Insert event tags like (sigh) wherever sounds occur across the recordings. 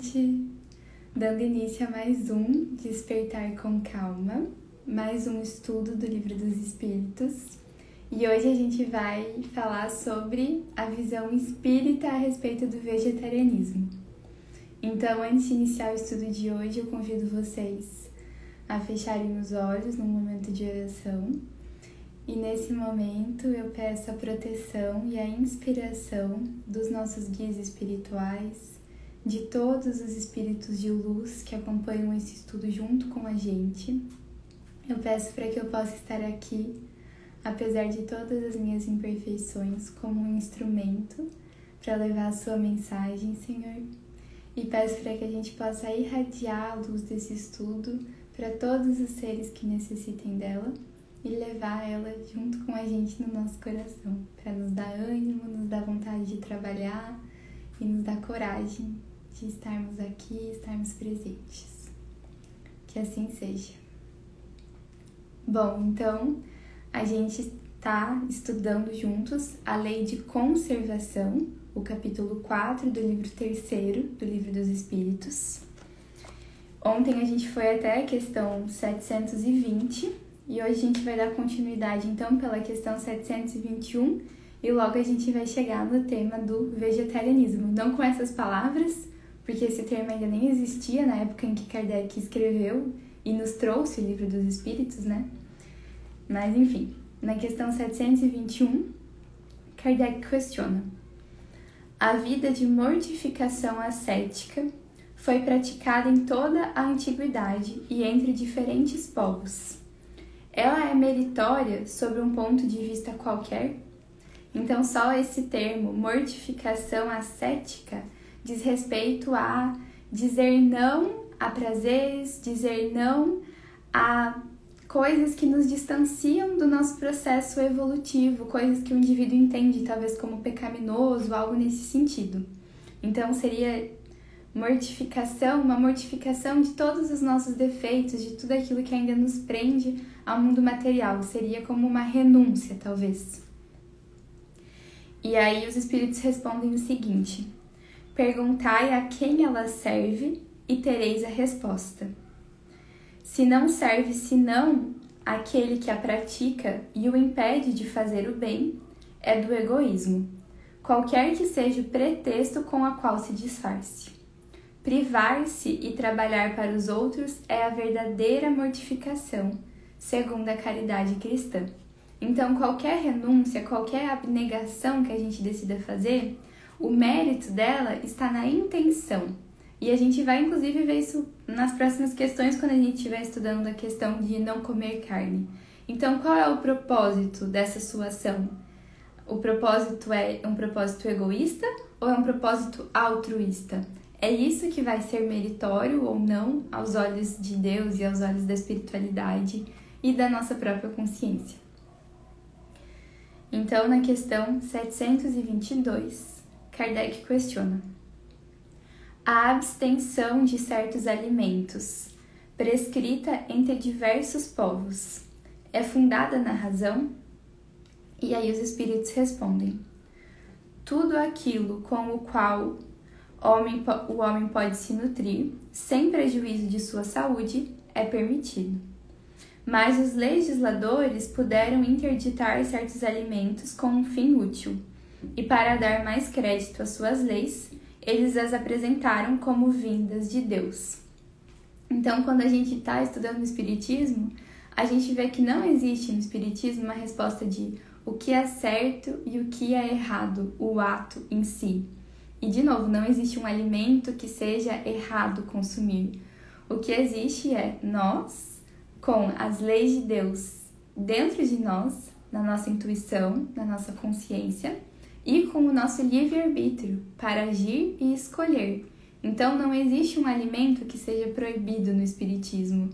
gente! Dando início a mais um Despertar com Calma, mais um estudo do Livro dos Espíritos. E hoje a gente vai falar sobre a visão espírita a respeito do vegetarianismo. Então, antes de iniciar o estudo de hoje, eu convido vocês a fecharem os olhos num momento de oração. E nesse momento eu peço a proteção e a inspiração dos nossos guias espirituais de todos os espíritos de luz que acompanham esse estudo junto com a gente. Eu peço para que eu possa estar aqui, apesar de todas as minhas imperfeições, como um instrumento para levar a sua mensagem, Senhor. E peço para que a gente possa irradiar a luz desse estudo para todos os seres que necessitem dela e levar ela junto com a gente no nosso coração, para nos dar ânimo, nos dar vontade de trabalhar e nos dar coragem de estarmos aqui, estarmos presentes. Que assim seja. Bom, então a gente está estudando juntos a Lei de Conservação, o capítulo 4 do livro 3 do Livro dos Espíritos. Ontem a gente foi até a questão 720 e hoje a gente vai dar continuidade então pela questão 721 e logo a gente vai chegar no tema do vegetarianismo. Não com essas palavras, porque esse termo ainda nem existia na época em que Kardec escreveu e nos trouxe o livro dos Espíritos, né? Mas enfim, na questão 721, Kardec questiona: A vida de mortificação ascética foi praticada em toda a antiguidade e entre diferentes povos. Ela é meritória sobre um ponto de vista qualquer? Então, só esse termo, mortificação ascética, diz respeito a dizer não a prazeres, dizer não a coisas que nos distanciam do nosso processo evolutivo, coisas que o indivíduo entende talvez como pecaminoso, algo nesse sentido. Então seria mortificação, uma mortificação de todos os nossos defeitos, de tudo aquilo que ainda nos prende ao mundo material, seria como uma renúncia, talvez. E aí os espíritos respondem o seguinte: Perguntai a quem ela serve e tereis a resposta. Se não serve senão aquele que a pratica e o impede de fazer o bem, é do egoísmo, qualquer que seja o pretexto com a qual se disfarce. Privar-se e trabalhar para os outros é a verdadeira mortificação, segundo a caridade cristã. Então, qualquer renúncia, qualquer abnegação que a gente decida fazer, o mérito dela está na intenção. E a gente vai inclusive ver isso nas próximas questões quando a gente estiver estudando a questão de não comer carne. Então, qual é o propósito dessa sua ação? O propósito é um propósito egoísta ou é um propósito altruísta? É isso que vai ser meritório ou não aos olhos de Deus e aos olhos da espiritualidade e da nossa própria consciência. Então, na questão 722, Kardec questiona: A abstenção de certos alimentos, prescrita entre diversos povos, é fundada na razão? E aí os espíritos respondem: Tudo aquilo com o qual homem, o homem pode se nutrir, sem prejuízo de sua saúde, é permitido. Mas os legisladores puderam interditar certos alimentos com um fim útil e para dar mais crédito às suas leis, eles as apresentaram como vindas de Deus. Então, quando a gente está estudando o Espiritismo, a gente vê que não existe no Espiritismo uma resposta de o que é certo e o que é errado, o ato em si. E, de novo, não existe um alimento que seja errado consumir. O que existe é nós, com as leis de Deus dentro de nós, na nossa intuição, na nossa consciência, e com o nosso livre-arbítrio para agir e escolher. Então não existe um alimento que seja proibido no Espiritismo,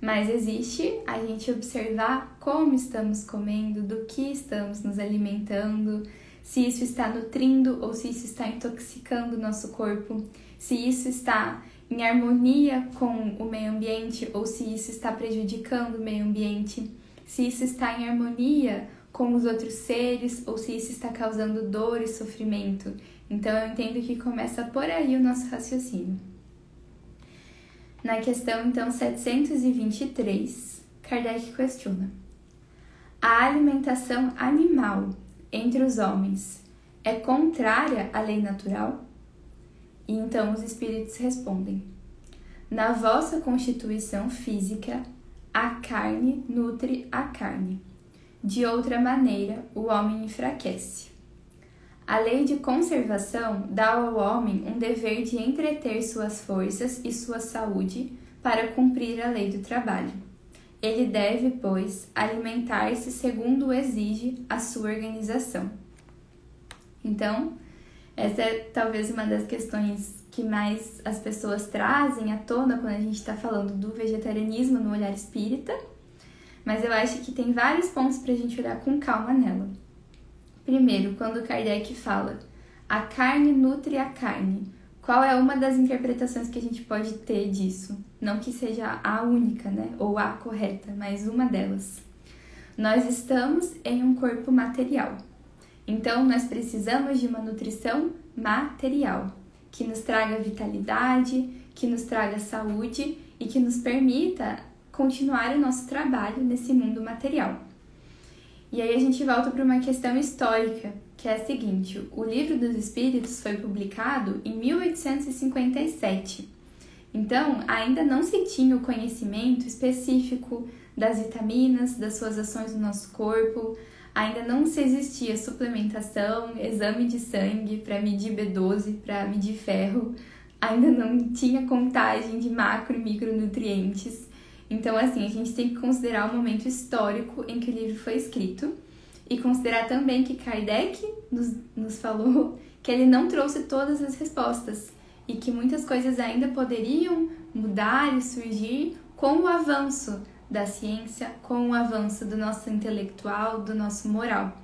mas existe a gente observar como estamos comendo, do que estamos nos alimentando, se isso está nutrindo ou se isso está intoxicando o nosso corpo, se isso está em harmonia com o meio ambiente ou se isso está prejudicando o meio ambiente, se isso está em harmonia com os outros seres ou se isso está causando dor e sofrimento. Então eu entendo que começa por aí o nosso raciocínio. Na questão então 723, Kardec questiona: A alimentação animal entre os homens é contrária à lei natural? E então os espíritos respondem: Na vossa constituição física, a carne nutre a carne. De outra maneira, o homem enfraquece. A lei de conservação dá ao homem um dever de entreter suas forças e sua saúde para cumprir a lei do trabalho. Ele deve, pois, alimentar-se segundo exige a sua organização. Então, essa é talvez uma das questões que mais as pessoas trazem à tona quando a gente está falando do vegetarianismo no olhar espírita, mas eu acho que tem vários pontos para a gente olhar com calma nela. Primeiro, quando Kardec fala a carne nutre a carne, qual é uma das interpretações que a gente pode ter disso? Não que seja a única, né? Ou a correta, mas uma delas. Nós estamos em um corpo material. Então, nós precisamos de uma nutrição material, que nos traga vitalidade, que nos traga saúde e que nos permita continuar o nosso trabalho nesse mundo material. E aí a gente volta para uma questão histórica, que é a seguinte: o Livro dos Espíritos foi publicado em 1857. Então, ainda não se tinha o conhecimento específico das vitaminas, das suas ações no nosso corpo, ainda não se existia suplementação, exame de sangue para medir B12, para medir ferro, ainda não tinha contagem de macro e micronutrientes. Então, assim, a gente tem que considerar o momento histórico em que o livro foi escrito e considerar também que Kardec nos, nos falou que ele não trouxe todas as respostas e que muitas coisas ainda poderiam mudar e surgir com o avanço da ciência com o avanço do nosso intelectual, do nosso moral.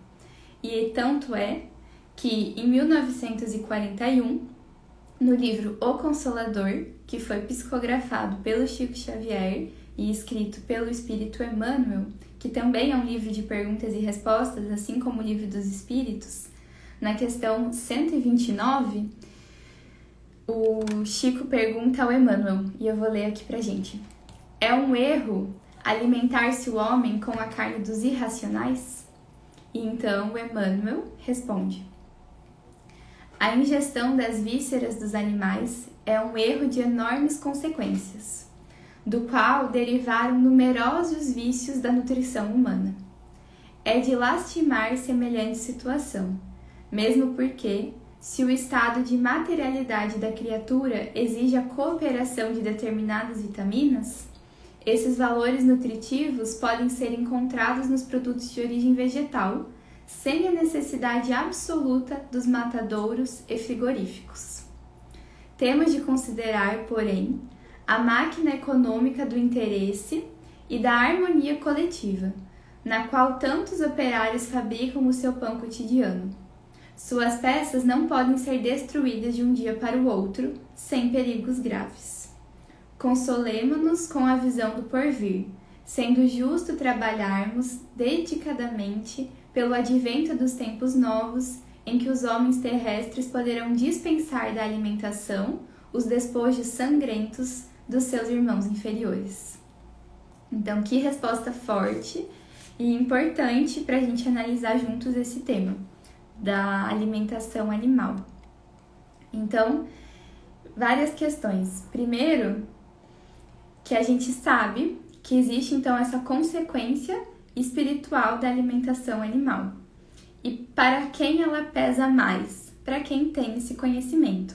E tanto é que em 1941, no livro O Consolador, que foi psicografado pelo Chico Xavier e escrito pelo Espírito Emmanuel, que também é um livro de perguntas e respostas, assim como o Livro dos Espíritos, na questão 129, o Chico pergunta ao Emmanuel, e eu vou ler aqui pra gente. É um erro alimentar-se o homem com a carne dos irracionais? E então Emmanuel responde: A ingestão das vísceras dos animais é um erro de enormes consequências, do qual derivaram numerosos vícios da nutrição humana. É de lastimar semelhante situação, mesmo porque, se o estado de materialidade da criatura exige a cooperação de determinadas vitaminas, esses valores nutritivos podem ser encontrados nos produtos de origem vegetal, sem a necessidade absoluta dos matadouros e frigoríficos. Temos de considerar, porém, a máquina econômica do interesse e da harmonia coletiva, na qual tantos operários fabricam o seu pão cotidiano. Suas peças não podem ser destruídas de um dia para o outro sem perigos graves. Consolemo-nos com a visão do porvir, sendo justo trabalharmos dedicadamente pelo advento dos tempos novos em que os homens terrestres poderão dispensar da alimentação os despojos sangrentos dos seus irmãos inferiores. Então, que resposta forte e importante para a gente analisar juntos esse tema da alimentação animal. Então, várias questões. Primeiro, que a gente sabe que existe então essa consequência espiritual da alimentação animal. E para quem ela pesa mais? Para quem tem esse conhecimento.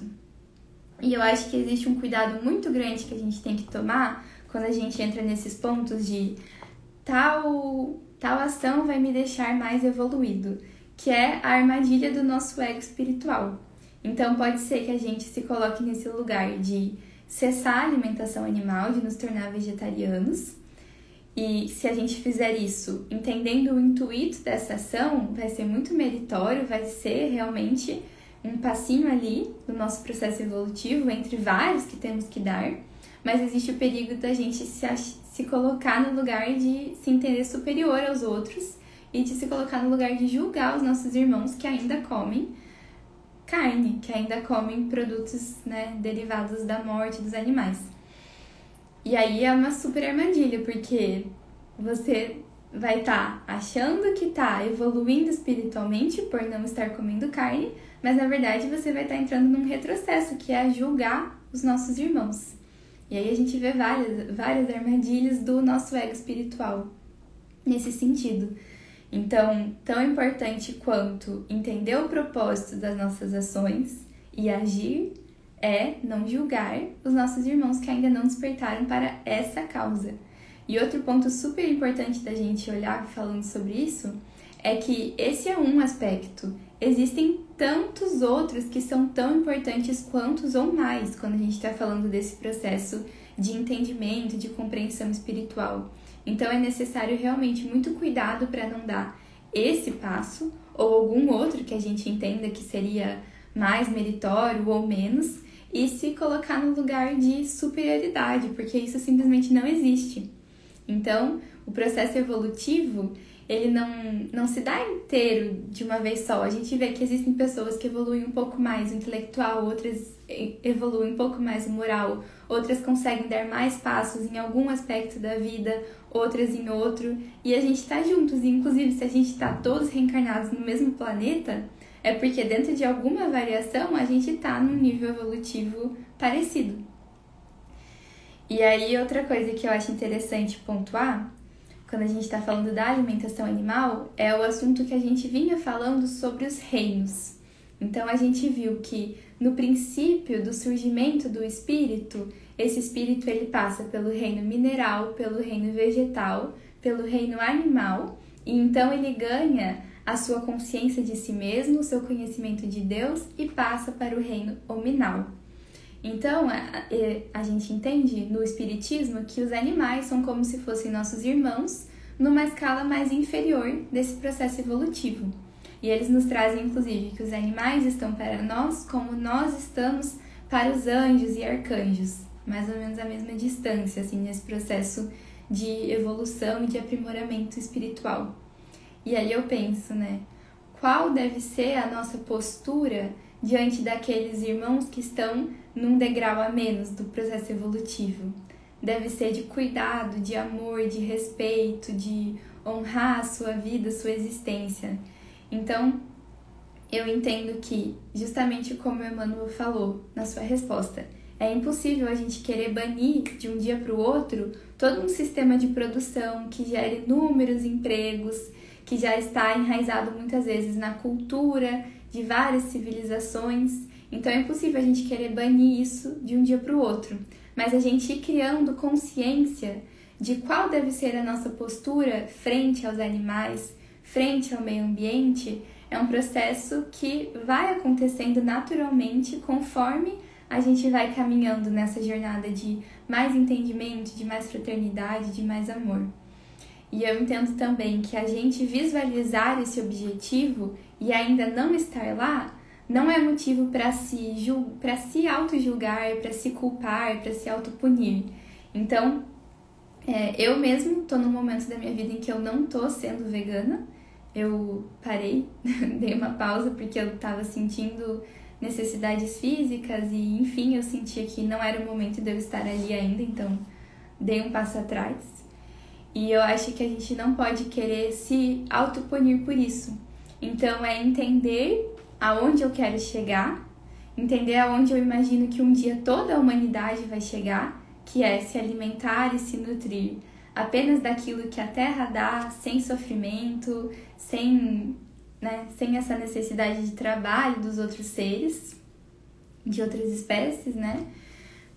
E eu acho que existe um cuidado muito grande que a gente tem que tomar quando a gente entra nesses pontos de tal tal ação vai me deixar mais evoluído, que é a armadilha do nosso ego espiritual. Então pode ser que a gente se coloque nesse lugar de cessar a alimentação animal, de nos tornar vegetarianos. E se a gente fizer isso entendendo o intuito dessa ação, vai ser muito meritório, vai ser realmente um passinho ali do nosso processo evolutivo, entre vários que temos que dar, mas existe o perigo da gente se, se colocar no lugar de se entender superior aos outros e de se colocar no lugar de julgar os nossos irmãos que ainda comem carne, que ainda comem produtos né, derivados da morte dos animais. E aí é uma super armadilha, porque você vai estar tá achando que está evoluindo espiritualmente por não estar comendo carne, mas na verdade você vai estar tá entrando num retrocesso, que é julgar os nossos irmãos. E aí a gente vê várias, várias armadilhas do nosso ego espiritual nesse sentido. Então, tão importante quanto entender o propósito das nossas ações e agir é não julgar os nossos irmãos que ainda não despertaram para essa causa. E outro ponto super importante da gente olhar falando sobre isso é que esse é um aspecto. Existem tantos outros que são tão importantes quantos ou mais quando a gente está falando desse processo de entendimento, de compreensão espiritual. Então é necessário realmente muito cuidado para não dar esse passo ou algum outro que a gente entenda que seria mais meritório ou menos e se colocar no lugar de superioridade, porque isso simplesmente não existe. Então, o processo evolutivo, ele não, não se dá inteiro de uma vez só. A gente vê que existem pessoas que evoluem um pouco mais o intelectual, outras evoluem um pouco mais o moral, outras conseguem dar mais passos em algum aspecto da vida, outras em outro, e a gente está juntos. E, inclusive, se a gente está todos reencarnados no mesmo planeta, é porque dentro de alguma variação a gente está num nível evolutivo parecido. E aí, outra coisa que eu acho interessante pontuar, quando a gente está falando da alimentação animal, é o assunto que a gente vinha falando sobre os reinos. Então, a gente viu que no princípio do surgimento do espírito, esse espírito ele passa pelo reino mineral, pelo reino vegetal, pelo reino animal, e então ele ganha a sua consciência de si mesmo, o seu conhecimento de Deus e passa para o reino hominal. Então, a, a, gente entende no Espiritismo que os animais são como se fossem nossos irmãos numa escala mais inferior desse processo evolutivo. E eles nos trazem, inclusive, que os animais estão para nós como nós estamos para os anjos e arcanjos, mais ou menos a mesma distância, assim, nesse processo de evolução e de aprimoramento espiritual. E aí eu penso, né? Qual deve ser a nossa postura diante daqueles irmãos que estão num degrau a menos do processo evolutivo? Deve ser de cuidado, de amor, de respeito, de honrar a sua vida, sua existência. Então, eu entendo que, justamente como o Emmanuel falou na sua resposta, é impossível a gente querer banir de um dia para o outro todo um sistema de produção que gere inúmeros empregos, que já está enraizado muitas vezes na cultura de várias civilizações. Então é impossível a gente querer banir isso de um dia para o outro, mas a gente ir criando consciência de qual deve ser a nossa postura frente aos animais, frente ao meio ambiente, é um processo que vai acontecendo naturalmente conforme a gente vai caminhando nessa jornada de mais entendimento, de mais fraternidade, de mais amor. E eu entendo também que a gente visualizar esse objetivo e ainda não estar lá não é motivo para se, para se auto-julgar, para se culpar, para se auto-punir. Então, é, eu mesmo tô num momento da minha vida em que eu não tô sendo vegana. Eu parei, (laughs) dei uma pausa porque eu tava sentindo necessidades físicas e, enfim, eu sentia que não era o momento de eu estar ali ainda, então dei um passo atrás. E eu acho que a gente não pode querer se autopunir por isso. Então é entender aonde eu quero chegar, entender aonde eu imagino que um dia toda a humanidade vai chegar, que é se alimentar e se nutrir apenas daquilo que a terra dá, sem sofrimento, sem, né, sem essa necessidade de trabalho dos outros seres, de outras espécies, né?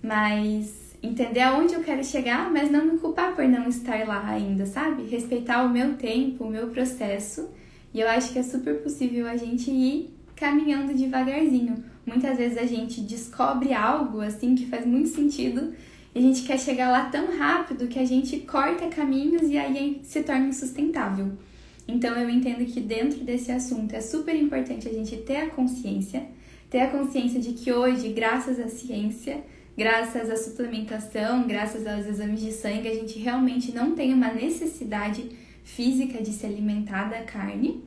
Mas entender aonde eu quero chegar, mas não me culpar por não estar lá ainda, sabe? Respeitar o meu tempo, o meu processo. E eu acho que é super possível a gente ir caminhando devagarzinho. Muitas vezes a gente descobre algo assim que faz muito sentido e a gente quer chegar lá tão rápido que a gente corta caminhos e aí se torna insustentável. Então eu entendo que dentro desse assunto é super importante a gente ter a consciência, ter a consciência de que hoje, graças à ciência, graças à suplementação, graças aos exames de sangue, a gente realmente não tem uma necessidade física de se alimentar da carne.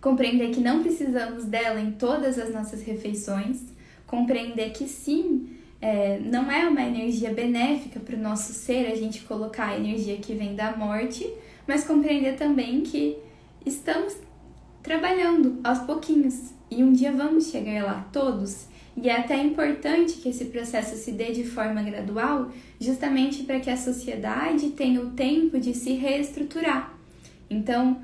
Compreender que não precisamos dela em todas as nossas refeições, compreender que sim, é, não é uma energia benéfica para o nosso ser a gente colocar a energia que vem da morte, mas compreender também que estamos trabalhando aos pouquinhos e um dia vamos chegar lá todos. E é até importante que esse processo se dê de forma gradual, justamente para que a sociedade tenha o tempo de se reestruturar. Então,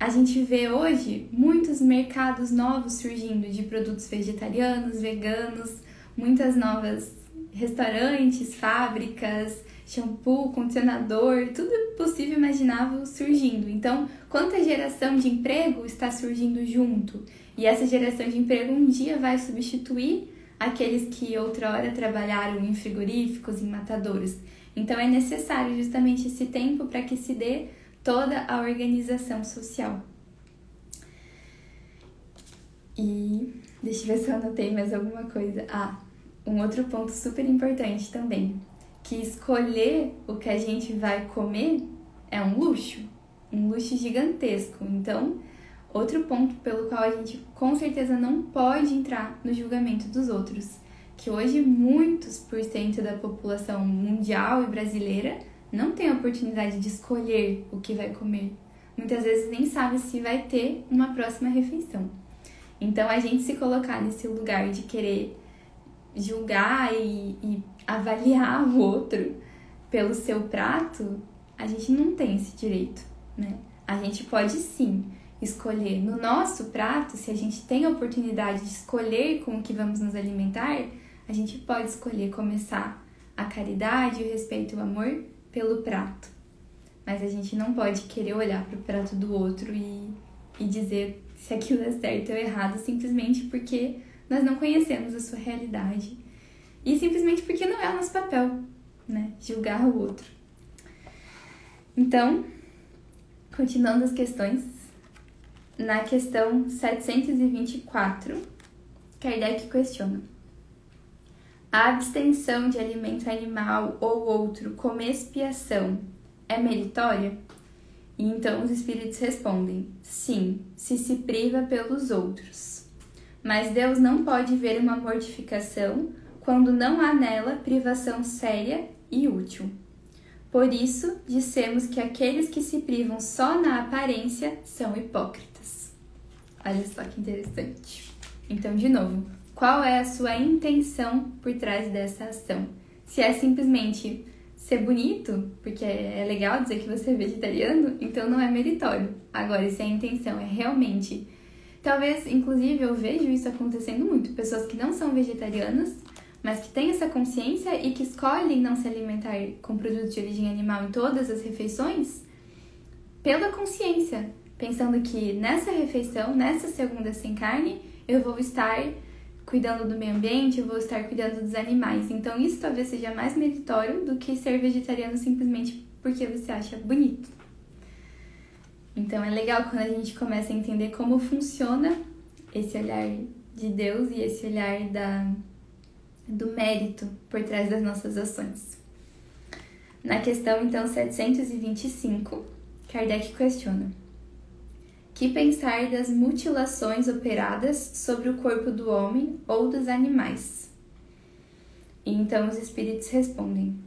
a gente vê hoje muitos mercados novos surgindo de produtos vegetarianos, veganos, muitas novas restaurantes, fábricas, shampoo, condicionador, tudo possível e imaginável surgindo. Então, quanta geração de emprego está surgindo junto? E essa geração de emprego um dia vai substituir aqueles que outrora trabalharam em frigoríficos, em matadouros. Então, é necessário justamente esse tempo para que se dê toda a organização social. E deixa eu ver se eu anotei mais alguma coisa. Ah, um outro ponto super importante também, que escolher o que a gente vai comer é um luxo, um luxo gigantesco. Então, outro ponto pelo qual a gente com certeza não pode entrar no julgamento dos outros, que hoje muitos por cento da população mundial e brasileira não tem a oportunidade de escolher o que vai comer. Muitas vezes nem sabe se vai ter uma próxima refeição. Então, a gente se colocar nesse lugar de querer julgar e, e avaliar o outro pelo seu prato, a gente não tem esse direito, né? A gente pode sim escolher no nosso prato, se a gente tem a oportunidade de escolher com o que vamos nos alimentar, a gente pode escolher começar a caridade, o respeito o amor pelo prato. Mas a gente não pode querer olhar para o prato do outro e, e dizer se aquilo é certo ou errado simplesmente porque nós não conhecemos a sua realidade e simplesmente porque não é o nosso papel, né? Julgar o outro. Então, continuando as questões, na questão 724, Kardec questiona: a abstenção de alimento animal ou outro como expiação é meritória? E então os espíritos respondem: sim, se se priva pelos outros. Mas Deus não pode ver uma mortificação quando não há nela privação séria e útil. Por isso, dissemos que aqueles que se privam só na aparência são hipócritas. Olha só que interessante. Então, de novo, qual é a sua intenção por trás dessa ação. Se é simplesmente ser bonito, porque é legal dizer que você é vegetariano, então não é meritório. Agora, se a intenção é realmente. Talvez, inclusive, eu vejo isso acontecendo muito. Pessoas que não são vegetarianas, mas que têm essa consciência e que escolhem não se alimentar com produtos de origem animal em todas as refeições, pela consciência, pensando que nessa refeição, nessa segunda sem carne, eu vou estar cuidando do meio ambiente, eu vou estar cuidando dos animais. Então, isso talvez seja mais meritório do que ser vegetariano simplesmente porque você acha bonito. Então, é legal quando a gente começa a entender como funciona esse olhar de Deus e esse olhar da, do mérito por trás das nossas ações. Na questão, então, 725, Kardec questiona. Que pensar das mutilações operadas sobre o corpo do homem ou dos animais? Então os espíritos respondem: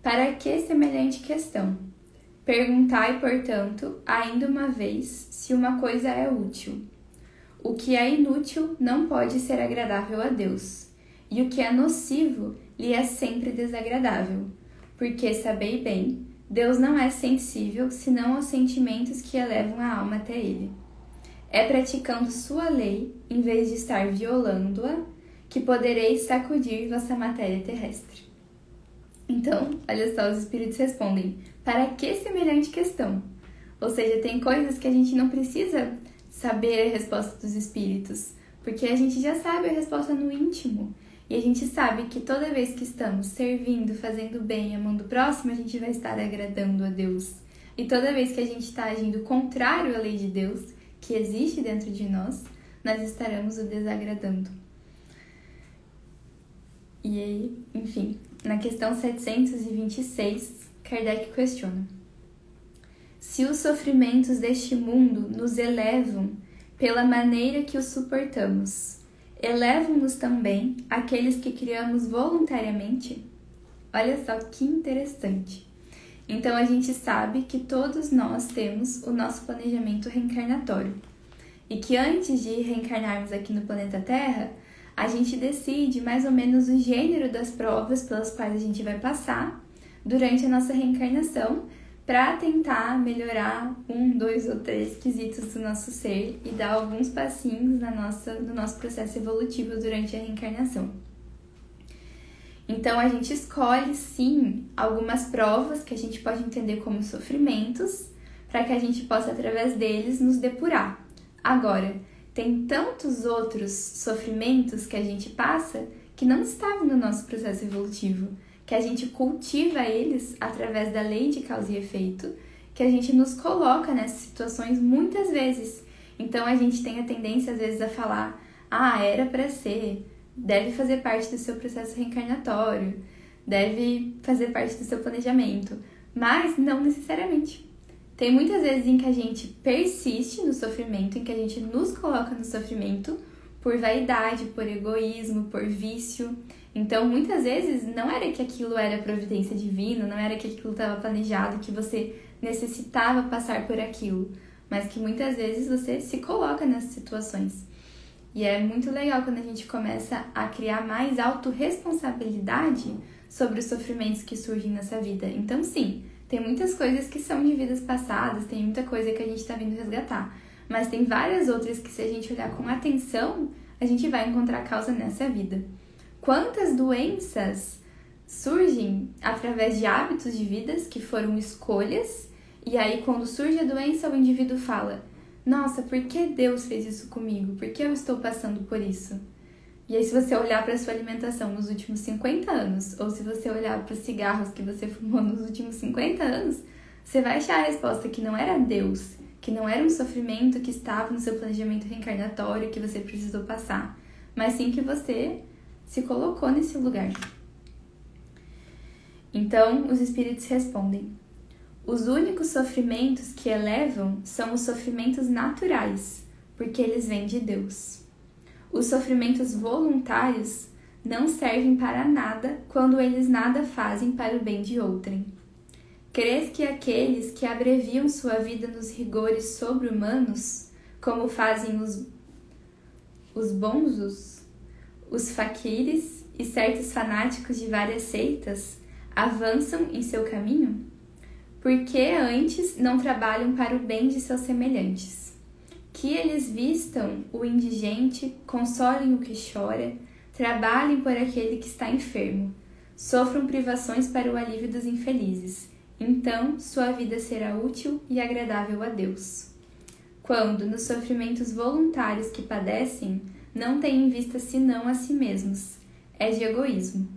Para que semelhante questão? Perguntai, portanto, ainda uma vez, se uma coisa é útil. O que é inútil não pode ser agradável a Deus, e o que é nocivo lhe é sempre desagradável, porque sabei bem Deus não é sensível senão aos sentimentos que elevam a alma até Ele. É praticando sua lei, em vez de estar violando-a, que podereis sacudir vossa matéria terrestre. Então, olha só, os espíritos respondem: para que semelhante questão? Ou seja, tem coisas que a gente não precisa saber a resposta dos espíritos, porque a gente já sabe a resposta no íntimo. E a gente sabe que toda vez que estamos servindo, fazendo bem, amando o próximo, a gente vai estar agradando a Deus. E toda vez que a gente está agindo contrário à lei de Deus, que existe dentro de nós, nós estaremos o desagradando. E aí, enfim, na questão 726, Kardec questiona: Se os sofrimentos deste mundo nos elevam, pela maneira que os suportamos, elevam-nos também aqueles que criamos voluntariamente? Olha só que interessante. Então a gente sabe que todos nós temos o nosso planejamento reencarnatório e que antes de reencarnarmos aqui no planeta Terra, a gente decide mais ou menos o gênero das provas pelas quais a gente vai passar durante a nossa reencarnação para tentar melhorar um, dois ou três quesitos do nosso ser e dar alguns passinhos na nossa, no nosso processo evolutivo durante a reencarnação. Então a gente escolhe sim algumas provas que a gente pode entender como sofrimentos, para que a gente possa através deles nos depurar. Agora, tem tantos outros sofrimentos que a gente passa que não estavam no nosso processo evolutivo, que a gente cultiva eles através da lei de causa e efeito, que a gente nos coloca nessas situações muitas vezes. Então a gente tem a tendência às vezes a falar: "Ah, era para ser", deve fazer parte do seu processo reencarnatório, deve fazer parte do seu planejamento, mas não necessariamente. Tem muitas vezes em que a gente persiste no sofrimento, em que a gente nos coloca no sofrimento por vaidade, por egoísmo, por vício. Então, muitas vezes não era que aquilo era providência divina, não era que aquilo estava planejado, que você necessitava passar por aquilo, mas que muitas vezes você se coloca nessas situações. E é muito legal quando a gente começa a criar mais autorresponsabilidade sobre os sofrimentos que surgem nessa vida. Então, sim, tem muitas coisas que são de vidas passadas, tem muita coisa que a gente está vindo resgatar. Mas tem várias outras que, se a gente olhar com atenção, a gente vai encontrar causa nessa vida. Quantas doenças surgem através de hábitos de vidas que foram escolhas, e aí, quando surge a doença, o indivíduo fala: Nossa, por que Deus fez isso comigo? Por que eu estou passando por isso? E aí, se você olhar para a sua alimentação nos últimos 50 anos, ou se você olhar para os cigarros que você (laughs) fumou nos últimos 50 anos, você vai achar a resposta que não era Deus, que não era um sofrimento que estava no seu planejamento reencarnatório que você precisou passar, mas sim que você se colocou nesse lugar. Então, os espíritos respondem: os únicos sofrimentos que elevam são os sofrimentos naturais, porque eles vêm de Deus. Os sofrimentos voluntários não servem para nada quando eles nada fazem para o bem de outrem. Crês que aqueles que abreviam sua vida nos rigores sobre-humanos, como fazem os, os bonzos, os faquires e certos fanáticos de várias seitas, avançam em seu caminho? Porque antes não trabalham para o bem de seus semelhantes que eles vistam o indigente, consolem o que chora, trabalhem por aquele que está enfermo, sofram privações para o alívio dos infelizes. Então sua vida será útil e agradável a Deus. Quando, nos sofrimentos voluntários que padecem, não têm em vista senão a si mesmos, é de egoísmo.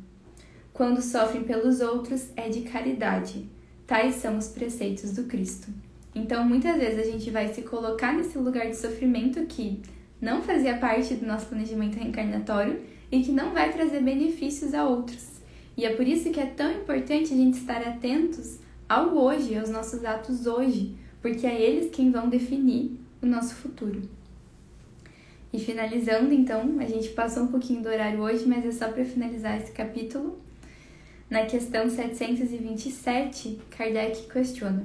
Quando sofrem pelos outros, é de caridade. Tais são os preceitos do Cristo. Então, muitas vezes a gente vai se colocar nesse lugar de sofrimento que não fazia parte do nosso planejamento reencarnatório e que não vai trazer benefícios a outros. E é por isso que é tão importante a gente estar atentos ao hoje, aos nossos atos hoje, porque é eles quem vão definir o nosso futuro. E finalizando, então, a gente passou um pouquinho do horário hoje, mas é só para finalizar esse capítulo. Na questão 727, Kardec questiona: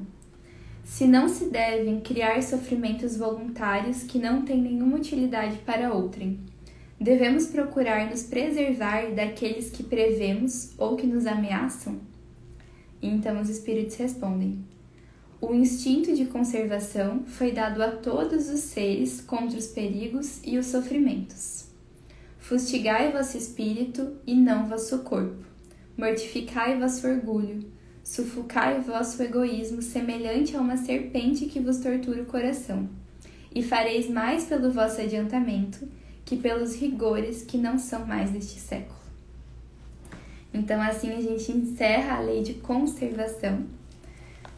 se não se devem criar sofrimentos voluntários que não têm nenhuma utilidade para outrem. Devemos procurar nos preservar daqueles que prevemos ou que nos ameaçam? então os espíritos respondem: O instinto de conservação foi dado a todos os seres contra os perigos e os sofrimentos. Fustigai vosso espírito e não vosso corpo. Mortificai vosso orgulho Sufocai vosso egoísmo semelhante a uma serpente que vos tortura o coração, e fareis mais pelo vosso adiantamento que pelos rigores que não são mais deste século. Então, assim a gente encerra a lei de conservação,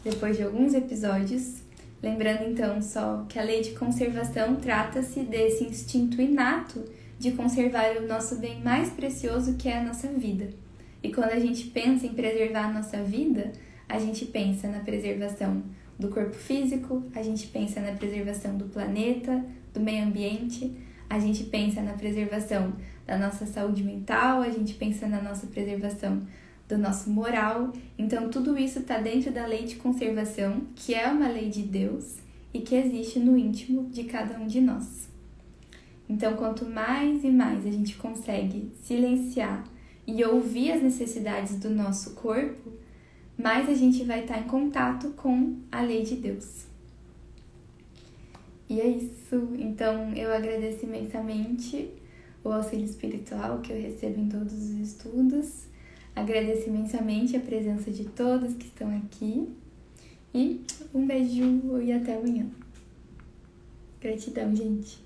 depois de alguns episódios. Lembrando então só que a lei de conservação trata-se desse instinto inato de conservar o nosso bem mais precioso que é a nossa vida e quando a gente pensa em preservar a nossa vida, a gente pensa na preservação do corpo físico, a gente pensa na preservação do planeta, do meio ambiente, a gente pensa na preservação da nossa saúde mental, a gente pensa na nossa preservação do nosso moral. Então, tudo isso está dentro da lei de conservação, que é uma lei de Deus e que existe no íntimo de cada um de nós. Então, quanto mais e mais a gente consegue silenciar e ouvir as necessidades do nosso corpo, mais a gente vai estar em contato com a lei de Deus. E é isso. Então, eu agradeço imensamente o auxílio espiritual que eu recebo em todos os estudos. Agradeço imensamente a presença de todos que estão aqui. E um beijo e até amanhã. Gratidão, gente.